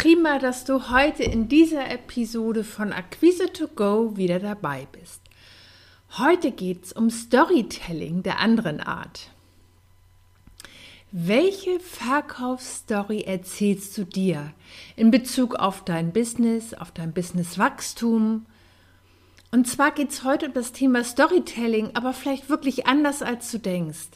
Prima, dass du heute in dieser Episode von Acquise to Go wieder dabei bist. Heute geht es um Storytelling der anderen Art. Welche Verkaufsstory erzählst du dir in Bezug auf dein Business, auf dein Businesswachstum? Und zwar geht es heute um das Thema Storytelling, aber vielleicht wirklich anders als du denkst.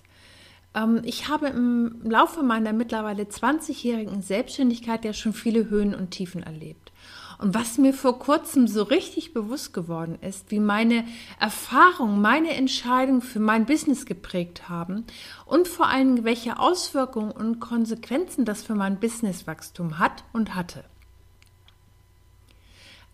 Ähm, ich habe im Laufe meiner mittlerweile 20-jährigen Selbstständigkeit ja schon viele Höhen und Tiefen erlebt. Und was mir vor kurzem so richtig bewusst geworden ist, wie meine Erfahrungen, meine Entscheidungen für mein Business geprägt haben und vor allem, welche Auswirkungen und Konsequenzen das für mein Businesswachstum hat und hatte.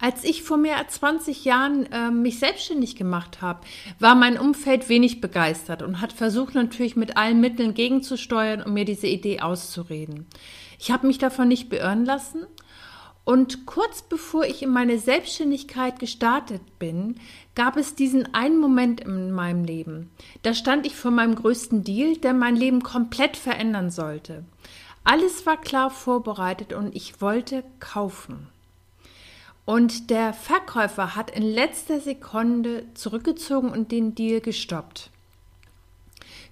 Als ich vor mehr als 20 Jahren äh, mich selbstständig gemacht habe, war mein Umfeld wenig begeistert und hat versucht natürlich mit allen Mitteln gegenzusteuern, um mir diese Idee auszureden. Ich habe mich davon nicht beirren lassen und kurz bevor ich in meine Selbstständigkeit gestartet bin, gab es diesen einen Moment in meinem Leben. Da stand ich vor meinem größten Deal, der mein Leben komplett verändern sollte. Alles war klar vorbereitet und ich wollte kaufen. Und der Verkäufer hat in letzter Sekunde zurückgezogen und den Deal gestoppt.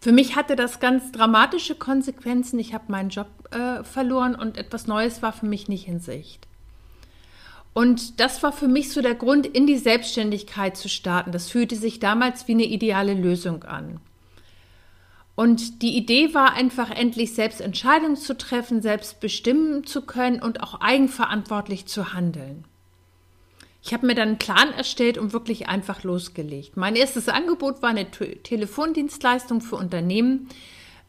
Für mich hatte das ganz dramatische Konsequenzen. Ich habe meinen Job äh, verloren und etwas Neues war für mich nicht in Sicht. Und das war für mich so der Grund, in die Selbstständigkeit zu starten. Das fühlte sich damals wie eine ideale Lösung an. Und die Idee war einfach endlich selbst Entscheidungen zu treffen, selbst bestimmen zu können und auch eigenverantwortlich zu handeln. Ich habe mir dann einen Plan erstellt und wirklich einfach losgelegt. Mein erstes Angebot war eine T Telefondienstleistung für Unternehmen.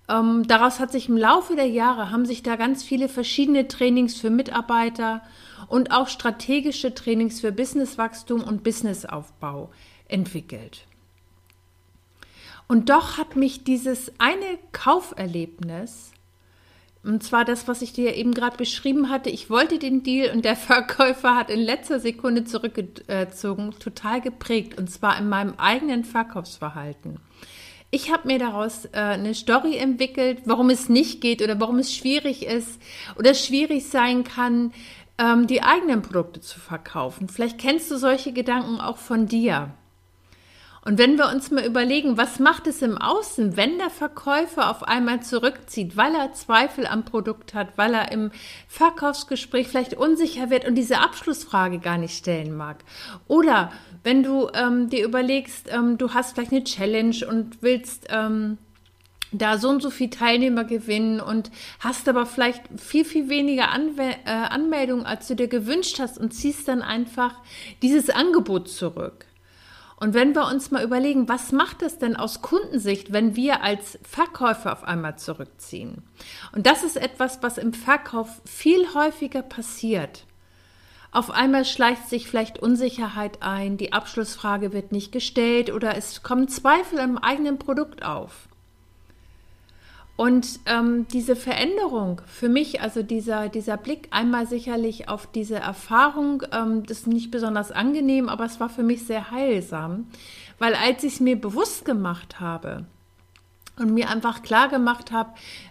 Ähm, daraus hat sich im Laufe der Jahre haben sich da ganz viele verschiedene Trainings für Mitarbeiter und auch strategische Trainings für Businesswachstum und Businessaufbau entwickelt. Und doch hat mich dieses eine Kauferlebnis und zwar das, was ich dir eben gerade beschrieben hatte. Ich wollte den Deal und der Verkäufer hat in letzter Sekunde zurückgezogen, total geprägt. Und zwar in meinem eigenen Verkaufsverhalten. Ich habe mir daraus äh, eine Story entwickelt, warum es nicht geht oder warum es schwierig ist oder schwierig sein kann, ähm, die eigenen Produkte zu verkaufen. Vielleicht kennst du solche Gedanken auch von dir. Und wenn wir uns mal überlegen, was macht es im Außen, wenn der Verkäufer auf einmal zurückzieht, weil er Zweifel am Produkt hat, weil er im Verkaufsgespräch vielleicht unsicher wird und diese Abschlussfrage gar nicht stellen mag. Oder wenn du ähm, dir überlegst, ähm, du hast vielleicht eine Challenge und willst ähm, da so und so viele Teilnehmer gewinnen und hast aber vielleicht viel, viel weniger Anwe äh, Anmeldungen, als du dir gewünscht hast und ziehst dann einfach dieses Angebot zurück. Und wenn wir uns mal überlegen, was macht es denn aus Kundensicht, wenn wir als Verkäufer auf einmal zurückziehen? Und das ist etwas, was im Verkauf viel häufiger passiert. Auf einmal schleicht sich vielleicht Unsicherheit ein, die Abschlussfrage wird nicht gestellt oder es kommen Zweifel im eigenen Produkt auf. Und ähm, diese Veränderung für mich, also dieser, dieser Blick einmal sicherlich auf diese Erfahrung, ähm, das ist nicht besonders angenehm, aber es war für mich sehr heilsam, weil als ich es mir bewusst gemacht habe und mir einfach klar gemacht habe,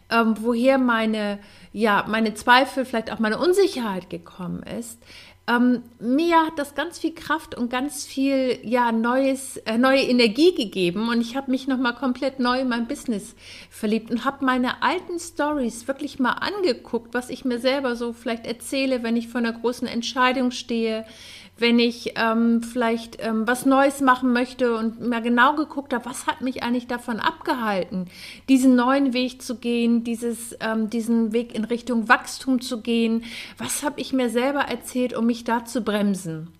ähm, woher meine, ja, meine Zweifel, vielleicht auch meine Unsicherheit gekommen ist, ähm, mir hat das ganz viel Kraft und ganz viel ja neues äh, neue Energie gegeben und ich habe mich noch mal komplett neu in mein Business verliebt und habe meine alten Stories wirklich mal angeguckt, was ich mir selber so vielleicht erzähle, wenn ich vor einer großen Entscheidung stehe, wenn ich ähm, vielleicht ähm, was Neues machen möchte und mir genau geguckt habe, was hat mich eigentlich davon abgehalten, diesen neuen Weg zu gehen, dieses, ähm, diesen Weg in Richtung Wachstum zu gehen, was habe ich mir selber erzählt, um mich da zu bremsen.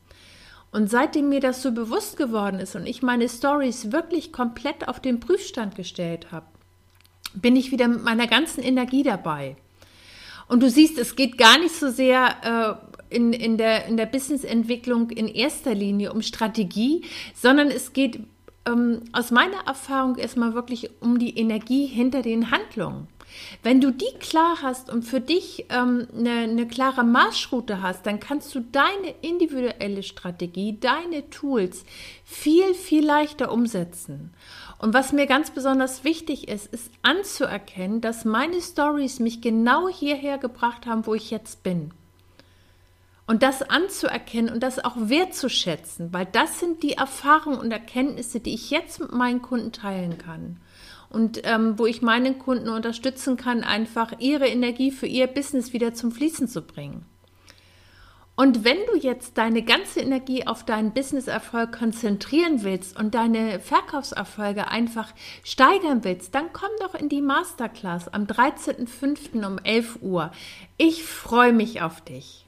Und seitdem mir das so bewusst geworden ist und ich meine Stories wirklich komplett auf den Prüfstand gestellt habe, bin ich wieder mit meiner ganzen Energie dabei. Und du siehst, es geht gar nicht so sehr äh, in, in der, in der Businessentwicklung in erster Linie um Strategie, sondern es geht ähm, aus meiner Erfahrung erstmal wirklich um die Energie hinter den Handlungen. Wenn du die klar hast und für dich ähm, eine, eine klare Marschroute hast, dann kannst du deine individuelle Strategie, deine Tools viel, viel leichter umsetzen. Und was mir ganz besonders wichtig ist, ist anzuerkennen, dass meine Stories mich genau hierher gebracht haben, wo ich jetzt bin. Und das anzuerkennen und das auch wertzuschätzen, weil das sind die Erfahrungen und Erkenntnisse, die ich jetzt mit meinen Kunden teilen kann. Und ähm, wo ich meinen Kunden unterstützen kann, einfach ihre Energie für ihr Business wieder zum Fließen zu bringen. Und wenn du jetzt deine ganze Energie auf deinen Businesserfolg konzentrieren willst und deine Verkaufserfolge einfach steigern willst, dann komm doch in die Masterclass am 13.05. um 11 Uhr. Ich freue mich auf dich.